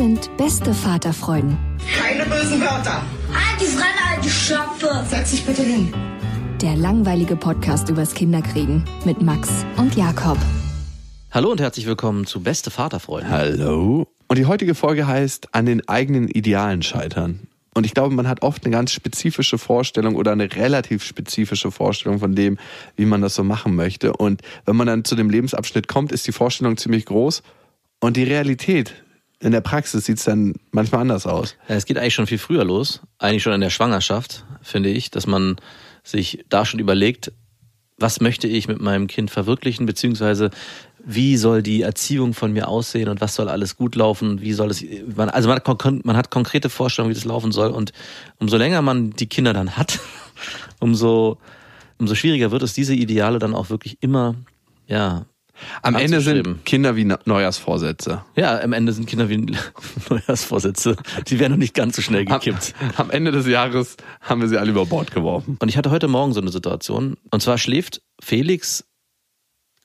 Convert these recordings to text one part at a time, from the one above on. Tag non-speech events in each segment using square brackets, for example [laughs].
Sind beste Vaterfreuden. Keine bösen Wörter. Alte Fremde, alte Schöpfe. Setz dich bitte hin. Der langweilige Podcast übers Kinderkriegen mit Max und Jakob. Hallo und herzlich willkommen zu Beste Vaterfreunde. Hallo. Und die heutige Folge heißt An den eigenen Idealen scheitern. Und ich glaube, man hat oft eine ganz spezifische Vorstellung oder eine relativ spezifische Vorstellung von dem, wie man das so machen möchte. Und wenn man dann zu dem Lebensabschnitt kommt, ist die Vorstellung ziemlich groß. Und die Realität in der Praxis sieht es dann manchmal anders aus. Es geht eigentlich schon viel früher los, eigentlich schon in der Schwangerschaft, finde ich, dass man sich da schon überlegt, was möchte ich mit meinem Kind verwirklichen, beziehungsweise wie soll die Erziehung von mir aussehen und was soll alles gut laufen, wie soll es, man, also man man hat konkrete Vorstellungen, wie das laufen soll und umso länger man die Kinder dann hat, [laughs] umso, umso schwieriger wird es, diese Ideale dann auch wirklich immer, ja, Am Ende sind Kinder wie Neujahrsvorsätze. ja, am Ende sind Kinder wie [laughs] Neujahrsvorsätze, die werden noch nicht ganz so schnell Am, gekippt. am Ende des Jahres haben wir sie alle über Bord geworfen. Und ich hatte heute Morgen so eine Situation. Und zwar schläft Felix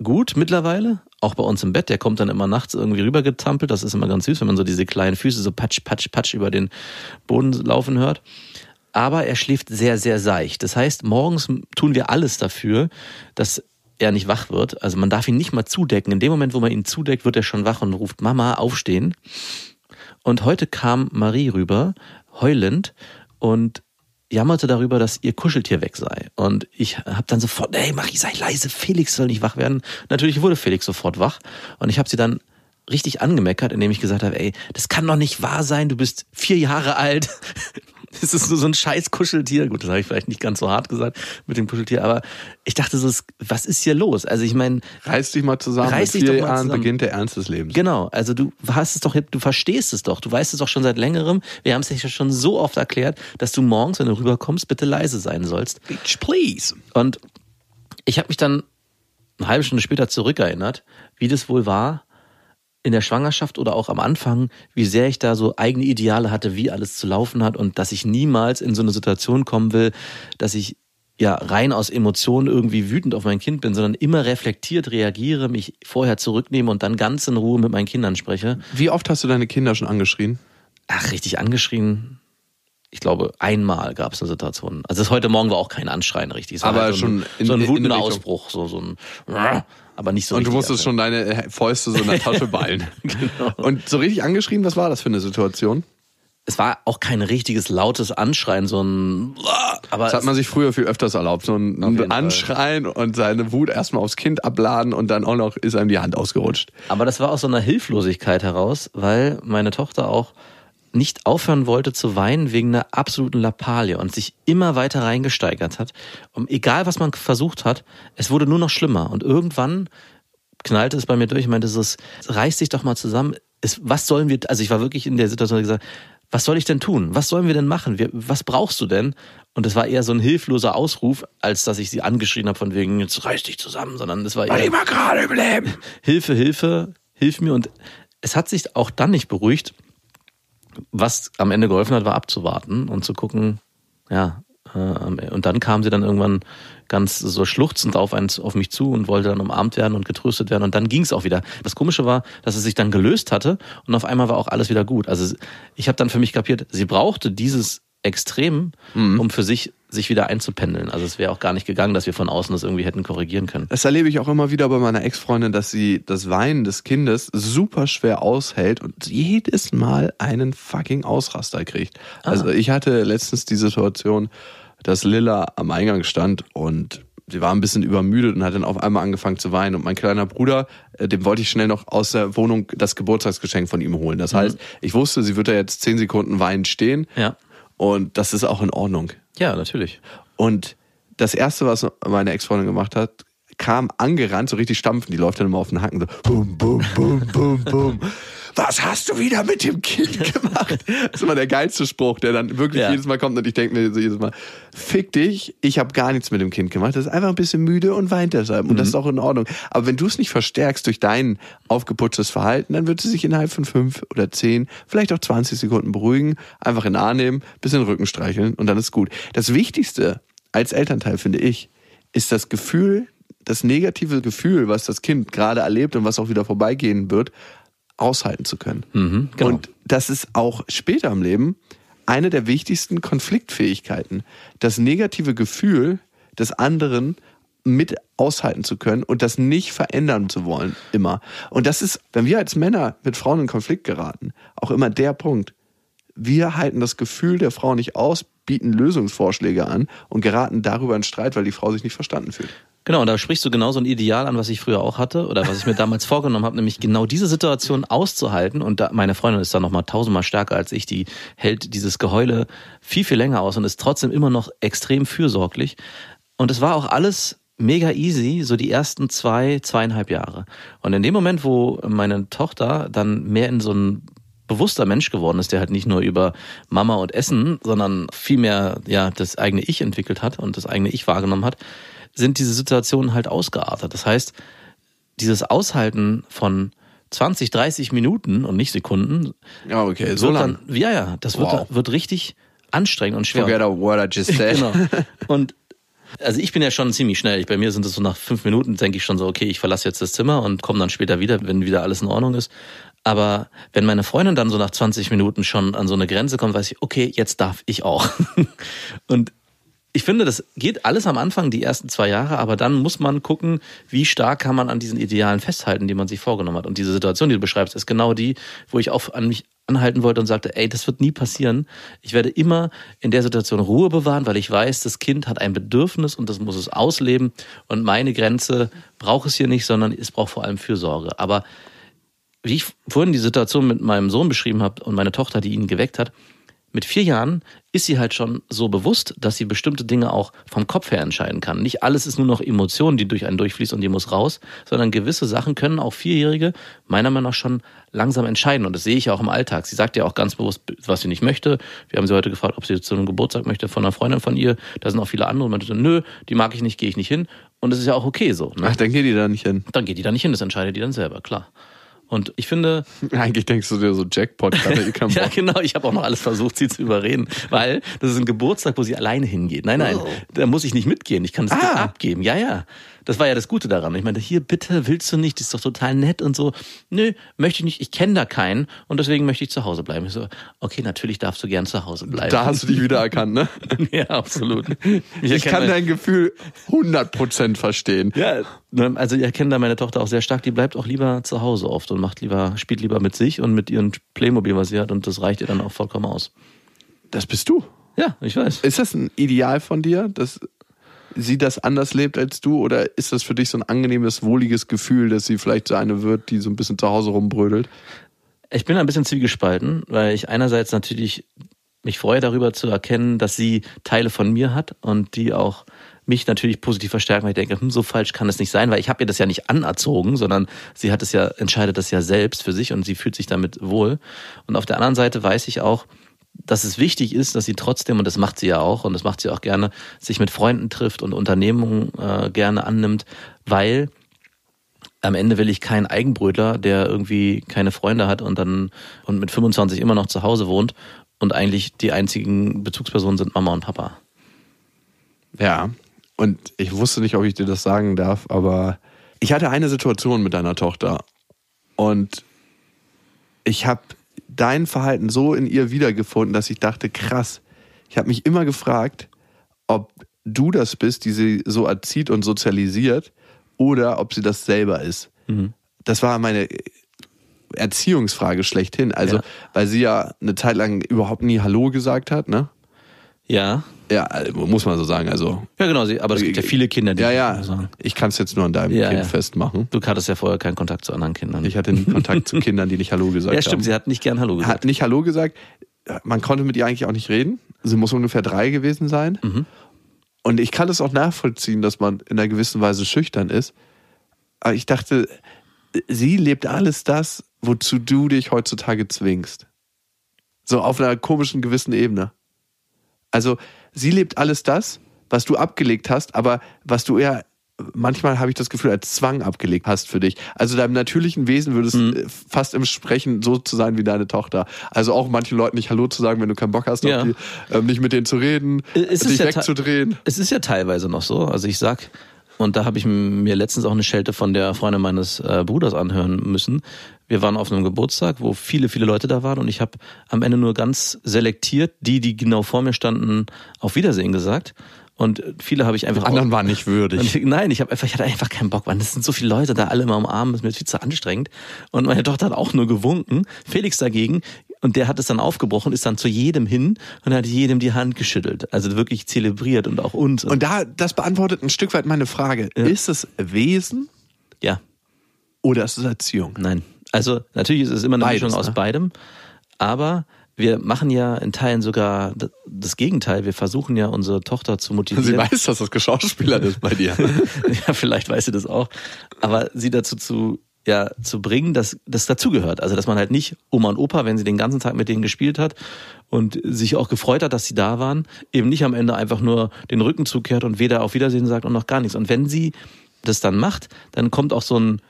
gut mittlerweile, auch bei uns im Bett. Der kommt dann immer nachts irgendwie rübergetampelt. Das ist immer ganz süß, wenn man so diese kleinen Füße so patsch, patsch, patsch über den Boden laufen hört. Aber er schläft sehr, sehr seicht. Das heißt, morgens tun wir alles dafür, dass er nicht wach wird. Also man darf ihn nicht mal zudecken. In dem Moment, wo man ihn zudeckt, wird er schon wach und ruft Mama, aufstehen. Und heute kam Marie rüber, heulend, und jammerte darüber, dass ihr Kuscheltier weg sei. Und ich habe dann sofort, hey Marie, sei leise, Felix soll nicht wach werden. Natürlich wurde Felix sofort wach. Und ich habe sie dann richtig angemeckert, indem ich gesagt habe, ey, das kann doch nicht wahr sein, du bist vier Jahre alt. [laughs] Das ist nur so ein scheiß Kuscheltier. Gut, das habe ich vielleicht nicht ganz so hart gesagt mit dem Kuscheltier, aber ich dachte so, was ist hier los? Also ich meine, Reiß dich mal zusammen. Reiß dich doch mal Jahren zusammen. beginnt der Ernst des Lebens. Genau, also du hast es doch, du verstehst es doch, du weißt es doch schon seit längerem. Wir haben es dir ja schon so oft erklärt, dass du morgens, wenn du rüberkommst, bitte leise sein sollst. Bitch, please. Und ich habe mich dann eine halbe Stunde später zurückerinnert, wie das wohl war in der Schwangerschaft oder auch am Anfang, wie sehr ich da so eigene Ideale hatte, wie alles zu laufen hat und dass ich niemals in so eine Situation kommen will, dass ich ja rein aus Emotionen irgendwie wütend auf mein Kind bin, sondern immer reflektiert reagiere, mich vorher zurücknehme und dann ganz in Ruhe mit meinen Kindern spreche. Wie oft hast du deine Kinder schon angeschrien? Ach, richtig angeschrien. Ich glaube, einmal gab es eine Situation. Also das heute Morgen war auch kein Anschreien richtig. Es war Aber halt so schon ein, in- so ein Richtung- Ausbruch, so, so ein aber nicht so Und du musstest schon deine Fäuste so in der Tasche ballen. [laughs] Genau. Und so richtig angeschrien, was war das für eine Situation? Es war auch kein richtiges lautes Anschreien, so ein aber Das hat man sich früher viel öfters erlaubt. So ein Anschreien und seine Wut erstmal aufs Kind abladen und dann auch noch ist einem die Hand ausgerutscht. Aber das war aus so einer Hilflosigkeit heraus, weil meine Tochter auch nicht aufhören wollte zu weinen wegen einer absoluten Lappalie und sich immer weiter reingesteigert hat. Und egal was man versucht hat, es wurde nur noch schlimmer. Und irgendwann knallte es bei mir durch. Ich meinte, es reißt sich doch mal zusammen. Es, was sollen wir, also ich war wirklich in der Situation, gesagt, was soll ich denn tun? Was sollen wir denn machen? Wir, was brauchst du denn? Und es war eher so ein hilfloser Ausruf, als dass ich sie angeschrien habe von wegen, jetzt reiß dich zusammen, sondern es war eher, mal gerade im Leben. [laughs] Hilfe, Hilfe, hilf mir. Und es hat sich auch dann nicht beruhigt. Was am Ende geholfen hat, war abzuwarten und zu gucken, ja. äh, Und dann kam sie dann irgendwann ganz so schluchzend auf, eins, auf mich zu und wollte dann umarmt werden und getröstet werden. Und dann ging es auch wieder. Das Komische war, dass es sich dann gelöst hatte und auf einmal war auch alles wieder gut. Also ich habe dann für mich kapiert, sie brauchte dieses extrem, Mhm. um für sich sich wieder einzupendeln. Also es wäre auch gar nicht gegangen, dass wir von außen das irgendwie hätten korrigieren können. Das erlebe ich auch immer wieder bei meiner Ex-Freundin, dass sie das Weinen des Kindes super schwer aushält und jedes Mal einen fucking Ausraster kriegt. Also ich hatte letztens die Situation, dass Lilla am Eingang stand und sie war ein bisschen übermüdet und hat dann auf einmal angefangen zu weinen. Und mein kleiner Bruder, äh, dem wollte ich schnell noch aus der Wohnung das Geburtstagsgeschenk von ihm holen. Das heißt, ich wusste, sie wird da jetzt zehn Sekunden weinend stehen Ja. Und das ist auch in Ordnung. Ja, natürlich. Und das erste, was meine Ex-Freundin gemacht hat, kam angerannt, so richtig stampfen. Die läuft dann immer auf den Hacken so bum, bum, bum, bum, bum. Was hast du wieder mit dem Kind [laughs] gemacht? Das ist immer der geilste Spruch, der dann wirklich Ja. jedes Mal kommt und ich denke mir so jedes Mal, fick dich, ich habe gar nichts mit dem Kind gemacht. Das ist einfach ein bisschen müde und weint deshalb. Und das ist auch in Ordnung. Aber wenn du es nicht verstärkst durch dein aufgeputztes Verhalten, dann wird sie sich innerhalb von fünf oder zehn, vielleicht auch 20 Sekunden beruhigen, einfach in Arm nehmen, bisschen den Rücken streicheln und dann ist gut. Das Wichtigste als Elternteil, finde ich, ist das Gefühl, das negative Gefühl, was das Kind gerade erlebt und was auch wieder vorbeigehen wird, aushalten zu können. Mhm, genau. Und das ist auch später im Leben eine der wichtigsten Konfliktfähigkeiten. Das negative Gefühl des anderen mit aushalten zu können und das nicht verändern zu wollen, immer. Und das ist, wenn wir als Männer mit Frauen in Konflikt geraten, auch immer der Punkt. Wir halten das Gefühl der Frau nicht aus, bieten Lösungsvorschläge an und geraten darüber in Streit, weil die Frau sich nicht verstanden fühlt. Genau, und da sprichst du genau so ein Ideal an, was ich früher auch hatte oder was ich mir damals [laughs] vorgenommen habe, nämlich genau diese Situation auszuhalten. Und da, meine Freundin ist da nochmal tausendmal stärker als ich, die hält dieses Geheule viel, viel länger aus und ist trotzdem immer noch extrem fürsorglich. Und es war auch alles mega easy, so die ersten zwei, zweieinhalb Jahre. Und in dem Moment, wo meine Tochter dann mehr in so ein bewusster Mensch geworden ist, der halt nicht nur über Mama und Essen, sondern viel mehr ja das eigene Ich entwickelt hat und das eigene Ich wahrgenommen hat, sind diese Situationen halt ausgeartet. Das heißt, dieses Aushalten von 20, 30 Minuten und nicht Sekunden, Ja, okay, so wird lang. dann, ja, ja, das wird, Wow. wird richtig anstrengend und schwer. Forget word I just said. Genau. [laughs] Und also ich bin ja schon ziemlich schnell. Ich, bei mir sind es so nach fünf Minuten, denke ich schon so, okay, ich verlasse jetzt das Zimmer und komme dann später wieder, wenn wieder alles in Ordnung ist. Aber wenn meine Freundin dann so nach 20 Minuten schon an so eine Grenze kommt, weiß ich, okay, jetzt darf ich auch. [laughs] Und ich finde, das geht alles am Anfang, die ersten zwei Jahre, aber dann muss man gucken, wie stark kann man an diesen Idealen festhalten, die man sich vorgenommen hat. Und diese Situation, die du beschreibst, ist genau die, wo ich auch an mich anhalten wollte und sagte, ey, das wird nie passieren. Ich werde immer in der Situation Ruhe bewahren, weil ich weiß, das Kind hat ein Bedürfnis und das muss es ausleben. Und meine Grenze braucht es hier nicht, sondern es braucht vor allem Fürsorge. Aber wie ich vorhin die Situation mit meinem Sohn beschrieben habe und meine Tochter, die ihn geweckt hat, mit vier Jahren ist sie halt schon so bewusst, dass sie bestimmte Dinge auch vom Kopf her entscheiden kann. Nicht alles ist nur noch Emotion, die durch einen durchfließt und die muss raus, sondern gewisse Sachen können auch Vierjährige meiner Meinung nach schon langsam entscheiden. Und das sehe ich ja auch im Alltag. Sie sagt ja auch ganz bewusst, was sie nicht möchte. Wir haben sie heute gefragt, ob sie zu einem Geburtstag möchte von einer Freundin von ihr. Da sind auch viele andere. Und man so, nö, die mag ich nicht, gehe ich nicht hin. Und das ist ja auch okay so. Ne? Ach, dann geht die da nicht hin. Dann geht die da nicht hin, das entscheidet die dann selber, klar. Und ich finde, [laughs] Eigentlich denkst du dir so Jackpot, [laughs] ja, genau. Ich habe auch noch alles versucht, sie zu überreden, weil das ist ein Geburtstag, wo sie alleine hingeht. Nein, nein, da muss ich nicht mitgehen. Ich kann das Kind Ah. abgeben. Ja, ja. Das war ja das Gute daran. Ich meinte, hier bitte, willst du nicht? Das ist doch total nett und so. Nö, möchte ich nicht. Ich kenne da keinen und deswegen möchte ich zu Hause bleiben. Ich so, okay, natürlich darfst du gern zu Hause bleiben. Da hast du dich wieder erkannt, ne? [laughs] ja, absolut. Ich erkenne kann dein Gefühl 100% verstehen. Ja, ne, also ich erkenne da meine Tochter auch sehr stark, die bleibt auch lieber zu Hause oft und macht lieber, spielt lieber mit sich und mit ihren Playmobil, was sie hat, und das reicht ihr dann auch vollkommen aus. Das bist du. Ja, ich weiß. Ist das ein Ideal von dir, dass sie das anders lebt als du? Oder ist das für dich so ein angenehmes, wohliges Gefühl, dass sie vielleicht so eine wird, die so ein bisschen zu Hause rumbrödelt? Ich bin ein bisschen zwiegespalten, weil ich einerseits natürlich mich freue darüber zu erkennen, dass sie Teile von mir hat und die auch mich natürlich positiv verstärken, weil ich denke, hm, so falsch kann es nicht sein, weil ich habe ihr das ja nicht anerzogen, sondern sie hat es ja, entscheidet das ja selbst für sich und sie fühlt sich damit wohl. Und auf der anderen Seite weiß ich auch, dass es wichtig ist, dass sie trotzdem, und das macht sie ja auch, und das macht sie auch gerne, sich mit Freunden trifft und Unternehmungen äh, gerne annimmt, weil am Ende will ich keinen Eigenbrötler, der irgendwie keine Freunde hat und dann und mit 25 immer noch zu Hause wohnt und eigentlich die einzigen Bezugspersonen sind Mama und Papa. Ja. Und ich wusste nicht, ob ich dir das sagen darf, aber ich hatte eine Situation mit deiner Tochter und ich habe dein Verhalten so in ihr wiedergefunden, dass ich dachte, krass, ich habe mich immer gefragt, ob du das bist, die sie so erzieht und sozialisiert, oder ob sie das selber ist. Mhm. Das war meine Erziehungsfrage schlechthin. Also, Ja. weil sie ja eine Zeit lang überhaupt nie Hallo gesagt hat, ne? Ja. Ja, also, muss man so sagen. Also, Ja, genau, aber es gibt ja viele Kinder, die ja, ja. sagen. Ich kann es jetzt nur an deinem Ja, Kind ja. festmachen. Du hattest ja vorher keinen Kontakt zu anderen Kindern. Ich hatte nie Kontakt zu [laughs] Kindern, die nicht Hallo gesagt ja, stimmt, haben. sie hat nicht gern Hallo gesagt. hat nicht Hallo gesagt. Man konnte mit ihr eigentlich auch nicht reden. Sie muss ungefähr drei gewesen sein. Mhm. Und ich kann es auch nachvollziehen, dass man in einer gewissen Weise schüchtern ist. Aber ich dachte, sie lebt alles das, wozu du dich heutzutage zwingst. So auf einer komischen gewissen Ebene. Also sie lebt alles das, was du abgelegt hast, aber was du eher manchmal habe ich das Gefühl als Zwang abgelegt hast für dich. Also deinem natürlichen Wesen würde es äh, fast im Sprechen so zu sein wie deine Tochter. Also auch manchen Leuten nicht Hallo zu sagen, wenn du keinen Bock hast, Ja. die, ähm, nicht mit denen zu reden, Es ist dich ja wegzudrehen. Es ist ja teilweise noch so. Also ich sag, und da habe ich mir letztens auch eine Schelte von der Freundin meines äh, Bruders anhören müssen. Wir waren auf einem Geburtstag, wo viele, viele Leute da waren und ich habe am Ende nur ganz selektiert die, die genau vor mir standen, auf Wiedersehen gesagt. Und viele habe ich einfach Anderen waren nicht würdig. Und nein, ich habe einfach, ich hatte einfach keinen Bock, Mann. Das sind so viele Leute da alle immer umarmen, das ist mir viel zu anstrengend. Und meine Tochter hat auch nur gewunken. Felix dagegen, und der hat es dann aufgebrochen, ist dann zu jedem hin und hat jedem die Hand geschüttelt. Also wirklich zelebriert und auch uns. Und da, das beantwortet ein Stück weit meine Frage. Ja. Ist es Wesen ja, oder ist es Erziehung? nein. Also natürlich ist es immer eine Beides, Mischung aus ne? beidem, aber wir machen ja in Teilen sogar das Gegenteil. Wir versuchen ja unsere Tochter zu [laughs] motivieren. Sie weiß, dass das geschauspielert ist bei dir. [laughs] ja, vielleicht weiß sie das auch. Aber sie dazu zu, ja, zu bringen, dass das dazugehört. Also, dass man halt nicht Oma und Opa, wenn sie den ganzen Tag mit denen gespielt hat und sich auch gefreut hat, dass sie da waren, eben nicht am Ende einfach nur den Rücken zukehrt und weder auf Wiedersehen sagt und noch gar nichts. Und wenn sie das dann macht, dann kommt auch so ein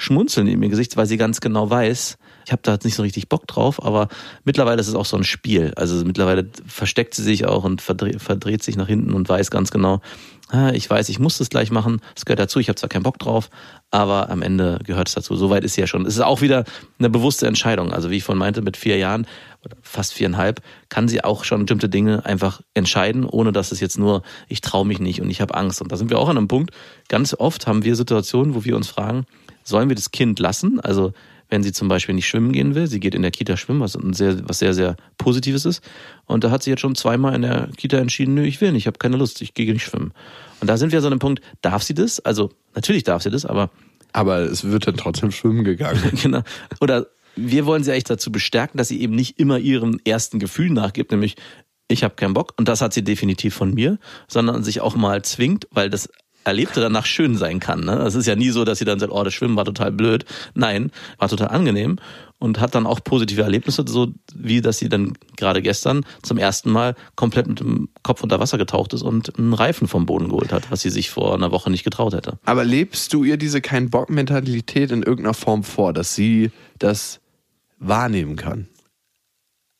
Schmunzeln in ihr Gesicht, weil sie ganz genau weiß, ich habe da nicht so richtig Bock drauf, aber mittlerweile ist es auch so ein Spiel. Also mittlerweile versteckt sie sich auch und verdreht, verdreht sich nach hinten und weiß ganz genau, ah, ich weiß, ich muss das gleich machen, es gehört dazu, ich habe zwar keinen Bock drauf, aber am Ende gehört es dazu. Soweit ist sie ja schon. Es ist auch wieder eine bewusste Entscheidung. Also wie ich vorhin meinte, mit vier Jahren oder fast viereinhalb kann sie auch schon bestimmte Dinge einfach entscheiden, ohne dass es jetzt nur, ich traue mich nicht und ich habe Angst. Und da sind wir auch an einem Punkt. Ganz oft haben wir Situationen, wo wir uns fragen, sollen wir das Kind lassen? Also wenn sie zum Beispiel nicht schwimmen gehen will, sie geht in der Kita schwimmen, was ein sehr, was sehr, sehr Positives ist. Und da hat sie jetzt schon zweimal in der Kita entschieden, nö, ich will nicht, ich habe keine Lust, ich gehe nicht schwimmen. Und da sind wir so an einem Punkt, darf sie das? Also natürlich darf sie das, aber Aber es wird dann trotzdem schwimmen gegangen. [laughs] genau. Oder wir wollen sie eigentlich dazu bestärken, dass sie eben nicht immer ihrem ersten Gefühl nachgibt, nämlich ich habe keinen Bock und das hat sie definitiv von mir, sondern sich auch mal zwingt, weil das Erlebte danach schön sein kann. Ne? Es ist ja nie so, dass sie dann sagt, oh, das Schwimmen war total blöd. Nein, war total angenehm und hat dann auch positive Erlebnisse, so wie dass sie dann gerade gestern zum ersten Mal komplett mit dem Kopf unter Wasser getaucht ist und einen Reifen vom Boden geholt hat, was sie sich vor einer Woche nicht getraut hätte. Aber lebst du ihr diese Kein-Bock-Mentalität in irgendeiner Form vor, dass sie das wahrnehmen kann?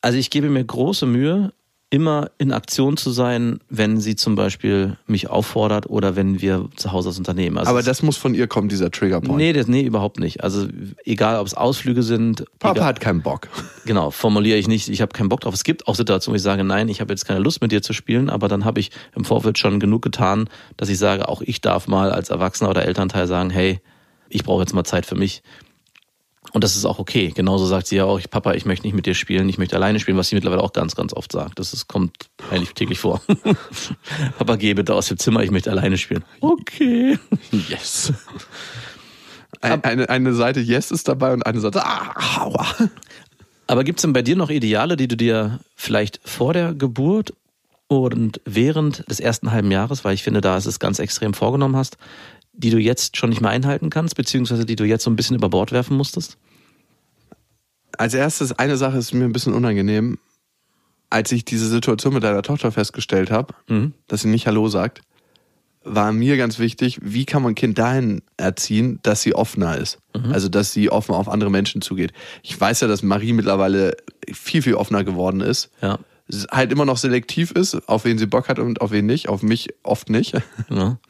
Also ich gebe mir große Mühe, immer in Aktion zu sein, wenn sie zum Beispiel mich auffordert oder wenn wir zu Hause das unternehmen. Also Aber das muss von ihr kommen, dieser Triggerpoint. Nee, das, nee, überhaupt nicht. Also egal, ob es Ausflüge sind. Papa egal, hat keinen Bock. [laughs] Genau, formuliere ich nicht, ich habe keinen Bock drauf. Es gibt auch Situationen, wo ich sage, nein, ich habe jetzt keine Lust mit dir zu spielen, aber dann habe ich im Vorfeld schon genug getan, dass ich sage, auch ich darf mal als Erwachsener oder Elternteil sagen, hey, ich brauche jetzt mal Zeit für mich. Und das ist auch okay. Genauso sagt sie ja auch, Papa, ich möchte nicht mit dir spielen, ich möchte alleine spielen, was sie mittlerweile auch ganz, ganz oft sagt. Das ist, kommt eigentlich täglich vor. [laughs] Papa, geh bitte aus dem Zimmer, ich möchte alleine spielen. Okay. [laughs] Yes. Ein, eine, eine Seite Yes ist dabei und eine Seite ah, aua. Aber gibt's denn bei dir noch Ideale, die du dir vielleicht vor der Geburt und während des ersten halben Jahres, weil ich finde, da ist es ganz extrem vorgenommen hast, die du jetzt schon nicht mehr einhalten kannst, beziehungsweise die du jetzt so ein bisschen über Bord werfen musstest? Als erstes, eine Sache ist mir ein bisschen unangenehm. Als ich diese Situation mit deiner Tochter festgestellt habe, Mhm. dass sie nicht Hallo sagt, war mir ganz wichtig, wie kann man ein Kind dahin erziehen, dass sie offener ist. Also, dass sie offen auf andere Menschen zugeht. Ich weiß ja, dass Marie mittlerweile viel, viel offener geworden ist. Ja. Halt immer noch selektiv ist, auf wen sie Bock hat und auf wen nicht. Auf mich oft nicht. ja. [laughs]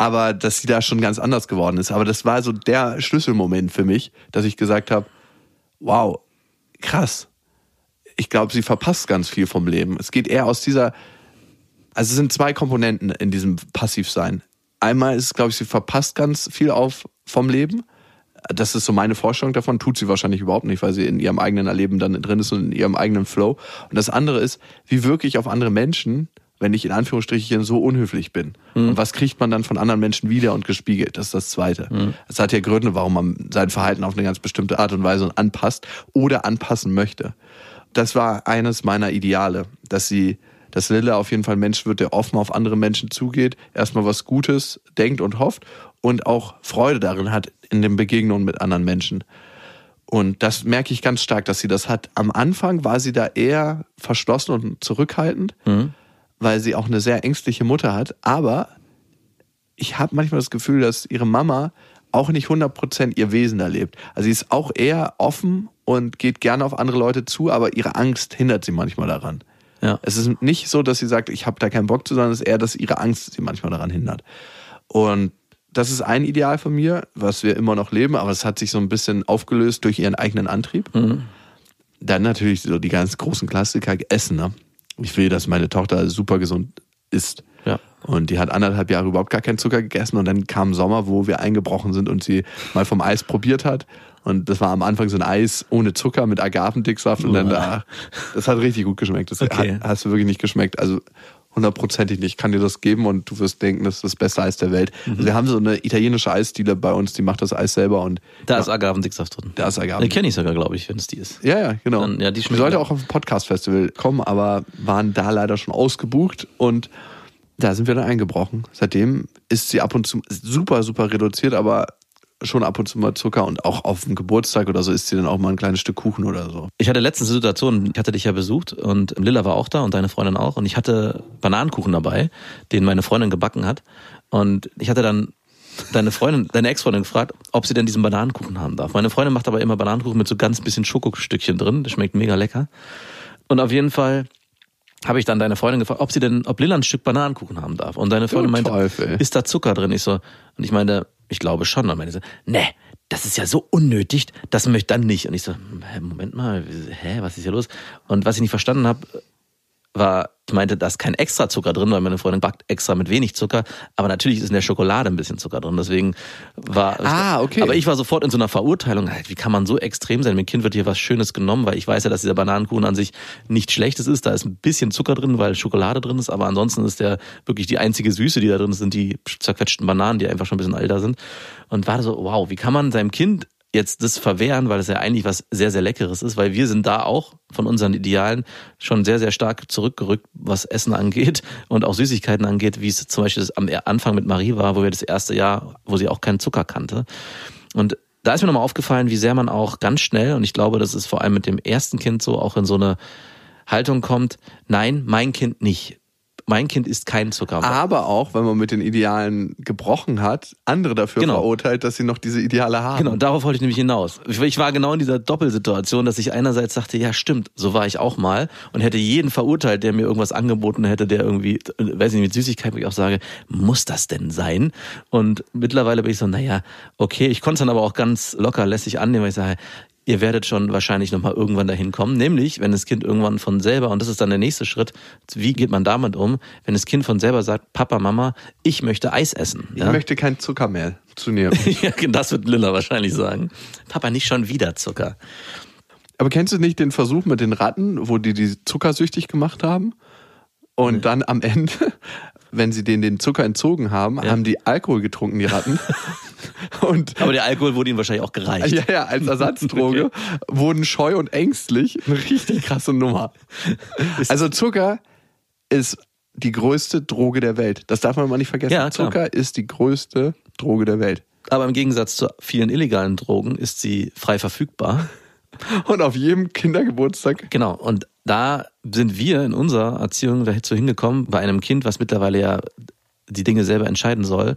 aber dass sie da schon ganz anders geworden ist. Aber das war so der Schlüsselmoment für mich, dass ich gesagt habe, wow, krass. ich glaube, sie verpasst ganz viel vom Leben. Es geht eher aus dieser, also es sind zwei Komponenten in diesem Passivsein. Einmal ist, glaube ich, sie verpasst ganz viel auf vom Leben. Das ist so meine Vorstellung davon, tut sie wahrscheinlich überhaupt nicht, weil sie in ihrem eigenen Erleben dann drin ist und in ihrem eigenen Flow. Und das andere ist, wie wirklich auf andere Menschen, wenn ich in Anführungsstrichen so unhöflich bin. Und was kriegt man dann von anderen Menschen wieder und gespiegelt? Das ist das Zweite. Es hat ja Gründe, warum man sein Verhalten auf eine ganz bestimmte Art und Weise anpasst oder anpassen möchte. Das war eines meiner Ideale, dass sie, dass Lilla auf jeden Fall ein Mensch wird, der offen auf andere Menschen zugeht, erstmal was Gutes denkt und hofft und auch Freude darin hat in den Begegnungen mit anderen Menschen. Und das merke ich ganz stark, dass sie das hat. Am Anfang war sie da eher verschlossen und zurückhaltend, weil sie auch eine sehr ängstliche Mutter hat. Aber ich habe manchmal das Gefühl, dass ihre Mama auch nicht 100% ihr Wesen erlebt. Also sie ist auch eher offen und geht gerne auf andere Leute zu, aber ihre Angst hindert sie manchmal daran. Ja. Es ist nicht so, dass sie sagt, ich habe da keinen Bock zu, sondern es ist eher, dass ihre Angst sie manchmal daran hindert. Und das ist ein Ideal von mir, was wir immer noch leben, aber es hat sich so ein bisschen aufgelöst durch ihren eigenen Antrieb. Dann natürlich so die ganz großen Klassiker, Essen. Ne? Ich will, dass meine Tochter super gesund ist. Ja. Und die hat anderthalb Jahre überhaupt gar keinen Zucker gegessen und dann kam Sommer, wo wir eingebrochen sind und sie mal vom Eis probiert hat. Und das war am Anfang so ein Eis ohne Zucker mit Agavendicksaft und dann da, das hat richtig gut geschmeckt. Das Okay. hat, hast du wirklich nicht geschmeckt. Also hundertprozentig nicht. Ich kann dir das geben und du wirst denken, das ist das beste Eis der Welt. Mhm. Also wir haben so eine italienische Eisdiele bei uns, die macht das Eis selber und Da ist Agavendicksaft drin. da ist Die Agaven. kenne ich sogar, glaube ich, wenn es die ist. Ja, ja, genau. Dann- ja, die schmeckt sollte auch auf ein Podcast-Festival kommen, aber waren da leider schon ausgebucht und da sind wir dann eingebrochen. Seitdem ist sie ab und zu super, super reduziert, aber schon ab und zu mal Zucker und auch auf dem Geburtstag oder so isst sie dann auch mal ein kleines Stück Kuchen oder so. Ich hatte letztens eine Situation, ich hatte dich ja besucht und Lilla war auch da und deine Freundin auch und ich hatte Bananenkuchen dabei, den meine Freundin gebacken hat und ich hatte dann deine Freundin, deine Ex-Freundin gefragt, ob sie denn diesen Bananenkuchen haben darf. Meine Freundin macht aber immer Bananenkuchen mit so ganz bisschen Schokostückchen drin, das schmeckt mega lecker. Und auf jeden Fall habe ich dann deine Freundin gefragt, ob sie denn, ob Lilla ein Stück Bananenkuchen haben darf. Und deine Freundin meinte, ist da Zucker drin? Ich so, und ich meinte, ich glaube schon. Und meinte sie, nee, das ist ja so unnötig, das möchte ich dann nicht. Und ich so, Moment mal, hä, was ist hier los? Und was ich nicht verstanden habe, war, ich meinte, da ist kein extra Zucker drin, weil meine Freundin backt extra mit wenig Zucker. Aber natürlich ist in der Schokolade ein bisschen Zucker drin. Deswegen war. Ah, okay. Aber ich war sofort in so einer Verurteilung. Halt, Wie kann man so extrem sein? Dem Kind wird hier was Schönes genommen, weil ich weiß ja, dass dieser Bananenkuchen an sich nichts Schlechtes ist. Da ist ein bisschen Zucker drin, weil Schokolade drin ist. Aber ansonsten ist der wirklich die einzige Süße, die da drin ist, sind die zerquetschten Bananen, die einfach schon ein bisschen älter sind. Und war so, wow, wie kann man seinem Kind jetzt das verwehren, weil es ja eigentlich was sehr, sehr Leckeres ist, weil wir sind da auch von unseren Idealen schon sehr, sehr stark zurückgerückt, was Essen angeht und auch Süßigkeiten angeht, wie es zum Beispiel am Anfang mit Marie war, wo wir das erste Jahr, wo sie auch keinen Zucker kannte. Und da ist mir nochmal aufgefallen, wie sehr man auch ganz schnell, und ich glaube, das ist vor allem mit dem ersten Kind so, auch in so eine Haltung kommt, nein, mein Kind nicht. Mein Kind isst keinen Zucker. Aber auch, wenn man mit den Idealen gebrochen hat, andere dafür Genau. verurteilt, dass sie noch diese Ideale haben. Genau, darauf wollte ich nämlich hinaus. Ich war genau in dieser Doppelsituation, dass ich einerseits dachte, ja stimmt, so war ich auch mal und hätte jeden verurteilt, der mir irgendwas angeboten hätte, der irgendwie, äh, weiß ich nicht, mit Süßigkeit, wo ich auch sage, muss das denn sein? Und mittlerweile bin ich so, naja, okay, ich konnte es dann aber auch ganz locker lässig annehmen, weil ich sage, ihr werdet schon wahrscheinlich nochmal irgendwann dahin kommen, nämlich wenn das Kind irgendwann von selber, und das ist dann der nächste Schritt, wie geht man damit um, wenn das Kind von selber sagt, Papa, Mama, ich möchte Eis essen. Ich möchte kein Zucker mehr zu nehmen. [laughs] Ja, das wird Lilla wahrscheinlich sagen. Papa, nicht schon wieder Zucker. Aber kennst du nicht den Versuch mit den Ratten, wo die die zuckersüchtig gemacht haben? Und dann am Ende, wenn sie denen den Zucker entzogen haben, haben die Alkohol getrunken, die Ratten. [laughs] Und Aber der Alkohol wurde ihnen wahrscheinlich auch gereicht. ja, ja, als Ersatzdroge [laughs] wurden scheu und ängstlich. Eine richtig [laughs] krasse Nummer. Also Zucker ist die größte Droge der Welt. Das darf man mal nicht vergessen. Ja. Zucker ist die größte Droge der Welt. Aber im Gegensatz zu vielen illegalen Drogen ist sie frei verfügbar. Und auf jedem Kindergeburtstag Genau. Und da sind wir in unserer Erziehung dazu hingekommen, bei einem Kind, was mittlerweile ja die Dinge selber entscheiden soll,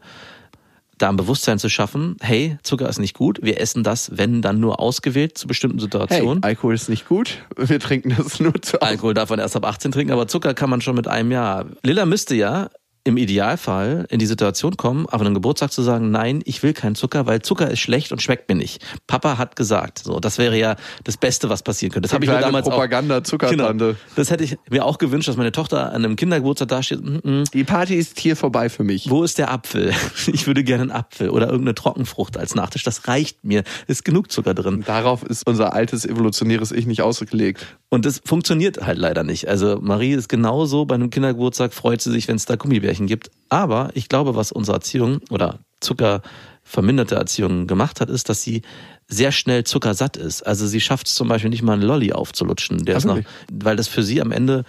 da ein Bewusstsein zu schaffen, hey, Zucker ist nicht gut, wir essen das, wenn dann nur ausgewählt zu bestimmten Hey, Situationen. Alkohol ist nicht gut. Wir trinken das nur zu Alkohol darf man erst ab 18 trinken, aber Zucker kann man schon mit einem Jahr. Lilla müsste ja im Idealfall in die Situation kommen, auf einem Geburtstag zu sagen, nein, ich will keinen Zucker, weil Zucker ist schlecht und schmeckt mir nicht. Papa hat gesagt, so, das wäre ja das Beste, was passieren könnte. Das habe ich mir damals Propaganda, auch, Zuckertante. Genau, das hätte ich mir auch gewünscht, dass meine Tochter an einem Kindergeburtstag dasteht. Mm -mm, Die Party ist hier vorbei für mich. wo ist der Apfel? [laughs] Ich würde gerne einen Apfel oder irgendeine Trockenfrucht als Nachtisch. Das reicht mir. Ist genug Zucker drin. Darauf ist unser altes evolutionäres Ich nicht ausgelegt. Und das funktioniert halt leider nicht. Also Marie ist genauso bei einem Kindergeburtstag, freut sie sich, wenn es da Gummibärchen gibt. Aber ich glaube, was unsere Erziehung oder zuckerverminderte Erziehung gemacht hat, ist, dass sie sehr schnell zuckersatt ist. Also sie schafft es zum Beispiel nicht mal einen Lolli aufzulutschen. Der Ach, ist noch, weil das für sie am Ende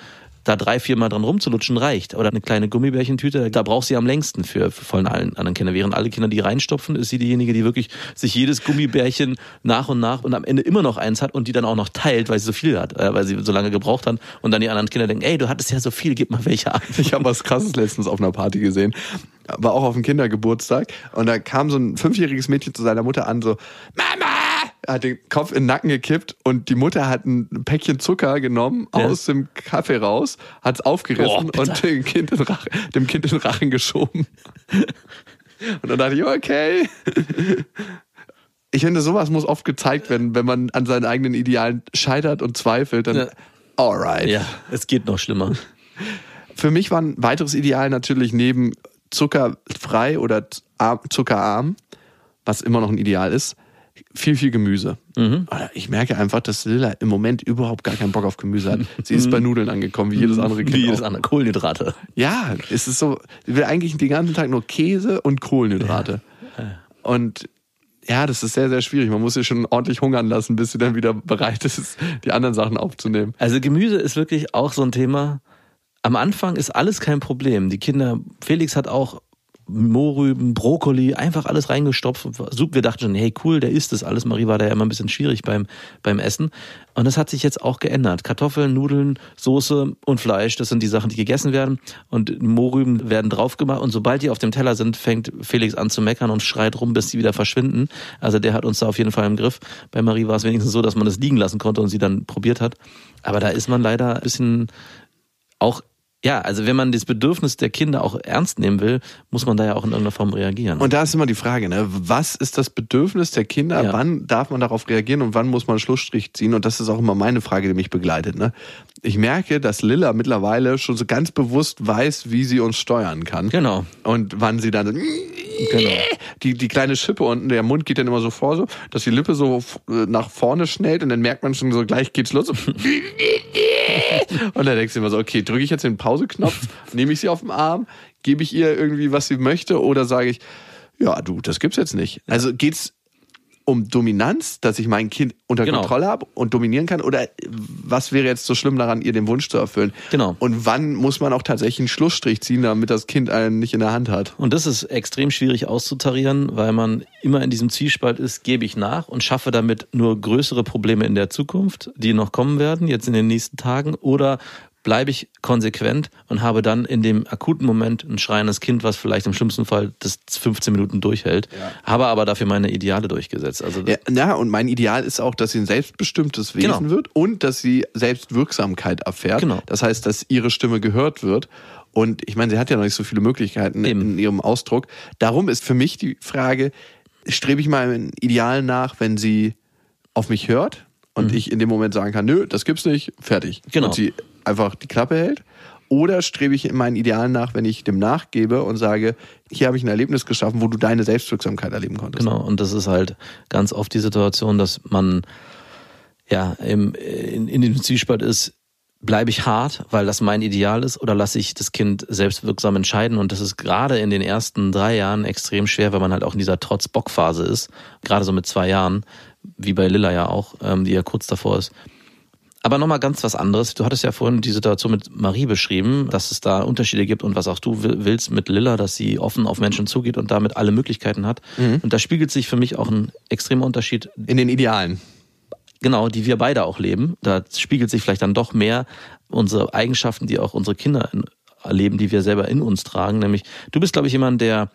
da drei, vier Mal dran rumzulutschen reicht. Oder eine kleine Gummibärchentüte, da braucht sie am längsten für, für von allen anderen Kindern. Während alle Kinder die reinstopfen, ist sie diejenige, die wirklich sich jedes Gummibärchen nach und nach und am Ende immer noch eins hat und die dann auch noch teilt, weil sie so viel hat, äh, weil sie so lange gebraucht hat. Und dann die anderen Kinder denken, ey, du hattest ja so viel, gib mal welche ab. Ich habe was krasses letztens auf einer Party gesehen. War auch auf dem Kindergeburtstag. Und da kam so ein fünfjähriges Mädchen zu seiner Mutter an, so, Mama! Er hat den Kopf in den Nacken gekippt und die Mutter hat ein Päckchen Zucker genommen Ja. aus dem Kaffee raus, hat es aufgerissen bitte. und dem kind, in den Rachen, dem kind in den Rachen geschoben. [laughs] Und dann dachte ich, okay. Ich finde, sowas muss oft gezeigt werden, wenn man an seinen eigenen Idealen scheitert und zweifelt, dann Ja. alright. Ja, es geht noch schlimmer. Für mich war ein weiteres Ideal natürlich neben zuckerfrei oder zuckerarm, was immer noch ein Ideal ist, viel, viel Gemüse. Mhm. Ich merke einfach, dass Lilla im Moment überhaupt gar keinen Bock auf Gemüse hat. [laughs] Sie ist bei Nudeln angekommen, wie jedes andere Kind. Wie jedes andere. Kohlenhydrate. Ja, es ist so, sie will eigentlich den ganzen Tag nur Käse und Kohlenhydrate. Und ja, das ist sehr, sehr schwierig. Man muss sie schon ordentlich hungern lassen, bis sie dann wieder bereit ist, die anderen Sachen aufzunehmen. Also Gemüse ist wirklich auch so ein Thema. Am Anfang ist alles kein Problem. Die Kinder, Felix hat auch Mohrrüben, Brokkoli, einfach alles reingestopft. Wir dachten schon, hey cool, der isst das alles. Marie war da ja immer ein bisschen schwierig beim, beim Essen. Und das hat sich jetzt auch geändert. Kartoffeln, Nudeln, Soße und Fleisch, das sind die Sachen, die gegessen werden. Und Mohrrüben werden drauf gemacht. Und sobald die auf dem Teller sind, fängt Felix an zu meckern und schreit rum, bis sie wieder verschwinden. Also der hat uns da auf jeden Fall im Griff. Bei Marie war es wenigstens so, dass man das liegen lassen konnte und sie dann probiert hat. Aber da ist man leider ein bisschen auch, ja, also wenn man das Bedürfnis der Kinder auch ernst nehmen will, muss man da ja auch in irgendeiner Form reagieren. Und da ist immer die Frage, ne? was ist das Bedürfnis der Kinder? Ja. Wann darf man darauf reagieren und wann muss man einen Schlussstrich ziehen? Und das ist auch immer meine Frage, die mich begleitet. Ne? Ich merke, dass Lilla mittlerweile schon so ganz bewusst weiß, wie sie uns steuern kann. Genau. Und wann sie dann so, Genau. die, die kleine Schippe unten, der Mund geht dann immer so vor, so, dass die Lippe so äh, nach vorne schnellt und dann merkt man schon so, gleich geht's los. [laughs] und dann denkst du immer so, okay, drücke ich jetzt den Pauseknopf, nehme ich sie auf den Arm, gebe ich ihr irgendwie, was sie möchte, oder sage ich, ja, du, das gibt's jetzt nicht. Also geht's um Dominanz, dass ich mein Kind unter Genau. Kontrolle habe und dominieren kann? Oder was wäre jetzt so schlimm daran, ihr den Wunsch zu erfüllen? Genau. Und wann muss man auch tatsächlich einen Schlussstrich ziehen, damit das Kind einen nicht in der Hand hat? Und das ist extrem schwierig auszutarieren, weil man immer in diesem Zwiespalt ist, gebe ich nach und schaffe damit nur größere Probleme in der Zukunft, die noch kommen werden, jetzt in den nächsten Tagen, oder bleibe ich konsequent und habe dann in dem akuten Moment ein schreiendes Kind, was vielleicht im schlimmsten Fall das 15 Minuten durchhält, habe aber dafür meine Ideale durchgesetzt. Also Ja, na, und mein Ideal ist auch, dass sie ein selbstbestimmtes Wesen Genau. wird und dass sie Selbstwirksamkeit erfährt. Genau. Das heißt, dass ihre Stimme gehört wird. Und ich meine, sie hat ja noch nicht so viele Möglichkeiten Eben. in ihrem Ausdruck. Darum ist für mich die Frage, strebe ich ein Ideal nach, wenn sie auf mich hört und ich in dem Moment sagen kann, nö, das gibt's nicht, fertig. Mhm. Genau. Und sie einfach die Klappe hält. Oder strebe ich in meinen Idealen nach, wenn ich dem nachgebe und sage, hier habe ich ein Erlebnis geschaffen, wo du deine Selbstwirksamkeit erleben konntest. Genau, und das ist halt ganz oft die Situation, dass man ja im, in, in dem Zwiespalt ist, bleibe ich hart, weil das mein Ideal ist, oder lasse ich das Kind selbstwirksam entscheiden? Und das ist gerade in den ersten drei Jahren extrem schwer, weil man halt auch in dieser Trotz-Bock-Phase ist, gerade so mit zwei Jahren, wie bei Lilla ja auch, ähm, die ja kurz davor ist. Aber nochmal ganz was anderes. Du hattest ja vorhin die Situation mit Marie beschrieben, dass es da Unterschiede gibt und was auch du will- willst mit Lilla, dass sie offen auf Menschen zugeht und damit alle Möglichkeiten hat. Und da spiegelt sich für mich auch ein extremer Unterschied, In den Idealen. genau, die wir beide auch leben. Da spiegelt sich vielleicht dann doch mehr unsere Eigenschaften, die auch unsere Kinder in- erleben, die wir selber in uns tragen. Nämlich, du bist, glaube ich, jemand, der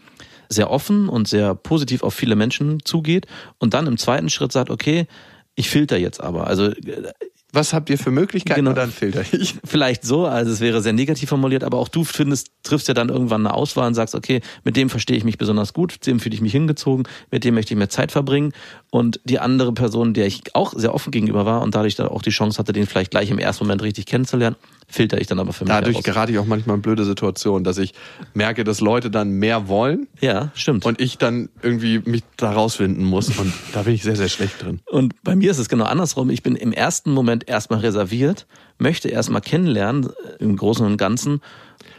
sehr offen und sehr positiv auf viele Menschen zugeht und dann im zweiten Schritt sagt, okay, ich filter jetzt aber. Also äh, Was habt ihr für Möglichkeiten Genau. und dann filter ich? [laughs] Vielleicht so, also es wäre sehr negativ formuliert, aber auch du findest, triffst ja dann irgendwann eine Auswahl und sagst, okay, mit dem verstehe ich mich besonders gut, mit dem fühle ich mich hingezogen, mit dem möchte ich mehr Zeit verbringen und die andere Person, der ich auch sehr offen gegenüber war und dadurch dann auch die Chance hatte, den vielleicht gleich im ersten Moment richtig kennenzulernen, filter ich dann aber für mich Dadurch aus. gerate ich auch manchmal in blöde Situationen, dass ich merke, dass Leute dann mehr wollen Ja, stimmt. und ich dann irgendwie mich da rausfinden muss und [laughs] da bin ich sehr, sehr schlecht drin. Und bei mir ist es genau andersrum. Ich bin im ersten Moment erstmal reserviert, möchte erstmal kennenlernen, äh, im Großen und Ganzen.